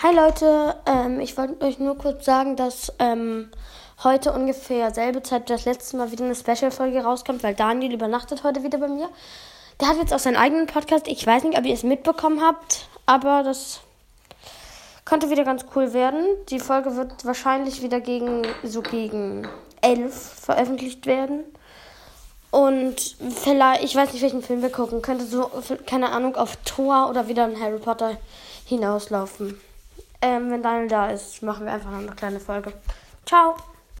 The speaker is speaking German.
Hi Leute, ähm, ich wollte euch nur kurz sagen, dass ähm, heute ungefähr selbe Zeit das letzte Mal wieder eine Special-Folge rauskommt, weil Daniel übernachtet heute wieder bei mir. Der hat jetzt auch seinen eigenen Podcast. Ich weiß nicht, ob ihr es mitbekommen habt, aber das könnte wieder ganz cool werden. Die Folge wird wahrscheinlich wieder gegen so gegen 11 veröffentlicht werden. Und vielleicht, ich weiß nicht, welchen Film wir gucken, könnte so, keine Ahnung, auf Thor oder wieder ein Harry Potter hinauslaufen. Ähm, wenn Daniel da ist, machen wir einfach noch eine kleine Folge. Ciao!